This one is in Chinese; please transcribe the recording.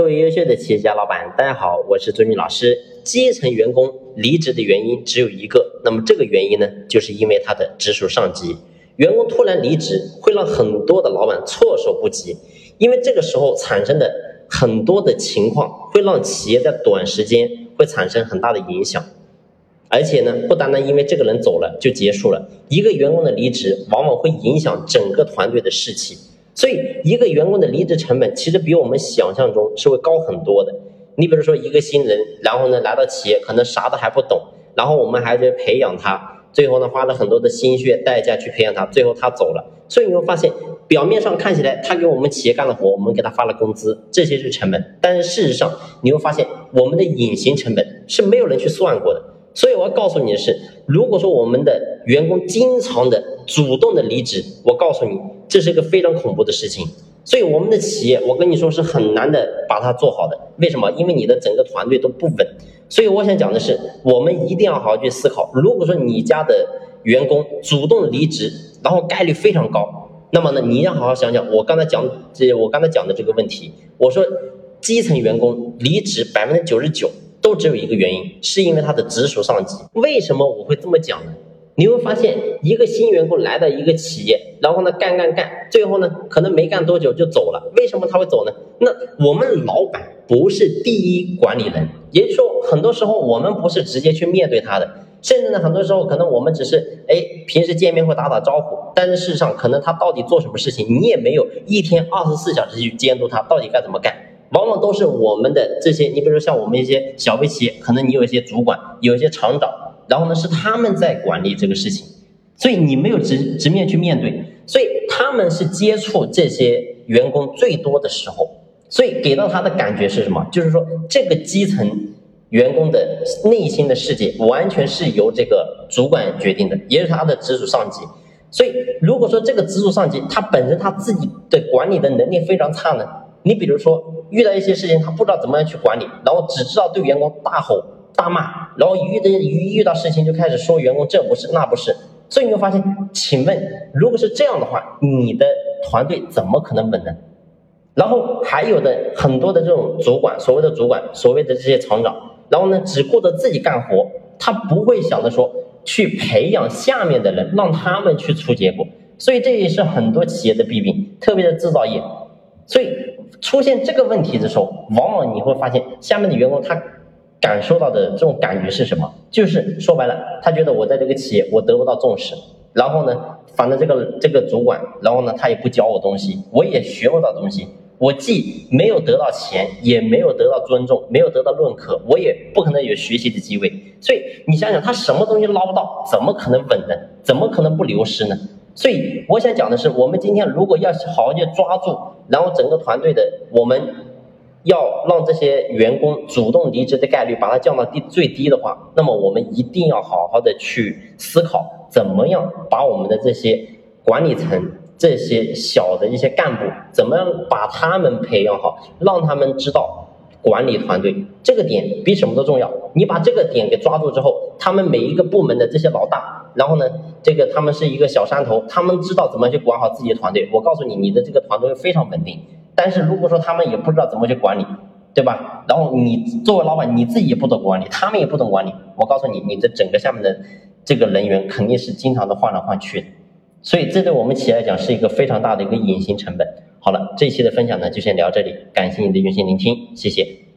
各位优秀的企业家老板，大家好，我是尊俊老师。基层员工离职的原因只有一个，那么这个原因呢，就是因为他的直属上级。员工突然离职，会让很多的老板措手不及，因为这个时候产生的很多的情况，会让企业在短时间会产生很大的影响。而且呢，不单单因为这个人走了就结束了，一个员工的离职，往往会影响整个团队的士气。所以，一个员工的离职成本其实比我们想象中是会高很多的。你比如说，一个新人，然后呢来到企业，可能啥都还不懂，然后我们还得培养他，最后呢花了很多的心血代价去培养他，最后他走了。所以你会发现，表面上看起来他给我们企业干了活，我们给他发了工资，这些是成本，但是事实上你会发现，我们的隐形成本是没有人去算过的。所以我要告诉你的是，如果说我们的员工经常的主动的离职，我告诉你，这是一个非常恐怖的事情。所以我们的企业，我跟你说是很难的把它做好的。为什么？因为你的整个团队都不稳。所以我想讲的是，我们一定要好好去思考。如果说你家的员工主动离职，然后概率非常高，那么呢，你要好好想想我刚才讲这我刚才讲的这个问题。我说，基层员工离职百分之九十九。都只有一个原因，是因为他的直属上级。为什么我会这么讲呢？你会发现，一个新员工来到一个企业，然后呢干干干，最后呢可能没干多久就走了。为什么他会走呢？那我们老板不是第一管理人，也就是说，很多时候我们不是直接去面对他的，甚至呢很多时候可能我们只是哎平时见面会打打招呼，但是事实上可能他到底做什么事情，你也没有一天二十四小时去监督他到底该怎么干。往都是我们的这些，你比如说像我们一些小微企业，可能你有一些主管，有一些厂长，然后呢是他们在管理这个事情，所以你没有直直面去面对，所以他们是接触这些员工最多的时候，所以给到他的感觉是什么？就是说这个基层员工的内心的世界完全是由这个主管决定的，也是他的直属上级。所以如果说这个直属上级他本身他自己的管理的能力非常差呢？你比如说遇到一些事情，他不知道怎么样去管理，然后只知道对员工大吼大骂，然后遇的一遇到事情就开始说员工这不是那不是，所以你会发现，请问如果是这样的话，你的团队怎么可能稳呢？然后还有的很多的这种主管，所谓的主管，所谓的这些厂长，然后呢只顾着自己干活，他不会想着说去培养下面的人，让他们去出结果，所以这也是很多企业的弊病，特别是制造业，所以。出现这个问题的时候，往往你会发现下面的员工他感受到的这种感觉是什么？就是说白了，他觉得我在这个企业我得不到重视，然后呢，反正这个这个主管，然后呢他也不教我东西，我也学不到东西，我既没有得到钱，也没有得到尊重，没有得到认可，我也不可能有学习的机会。所以你想想，他什么东西捞不到，怎么可能稳呢？怎么可能不流失呢？所以我想讲的是，我们今天如果要好好去抓住，然后整个团队的，我们要让这些员工主动离职的概率把它降到低最低的话，那么我们一定要好好的去思考，怎么样把我们的这些管理层、这些小的一些干部，怎么样把他们培养好，让他们知道。管理团队这个点比什么都重要。你把这个点给抓住之后，他们每一个部门的这些老大，然后呢，这个他们是一个小山头，他们知道怎么去管好自己的团队。我告诉你，你的这个团队非常稳定。但是如果说他们也不知道怎么去管理，对吧？然后你作为老板，你自己也不懂管理，他们也不懂管理，我告诉你，你的整个下面的这个人员肯定是经常的换来换去的。所以这对我们企业来讲是一个非常大的一个隐形成本。好了，这一期的分享呢就先聊这里，感谢你的用心聆听，谢谢。